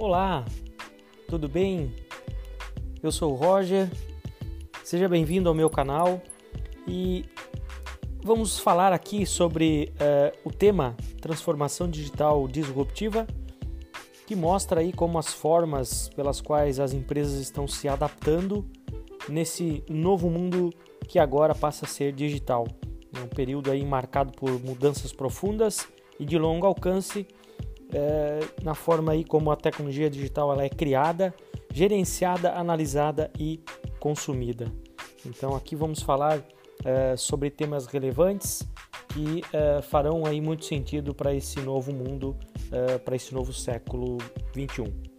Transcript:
Olá, tudo bem? Eu sou o Roger, seja bem-vindo ao meu canal e vamos falar aqui sobre uh, o tema transformação digital disruptiva, que mostra aí como as formas pelas quais as empresas estão se adaptando nesse novo mundo que agora passa a ser digital. É um período aí marcado por mudanças profundas e de longo alcance é, na forma aí como a tecnologia digital ela é criada, gerenciada, analisada e consumida. Então aqui vamos falar é, sobre temas relevantes que é, farão aí muito sentido para esse novo mundo, é, para esse novo século 21.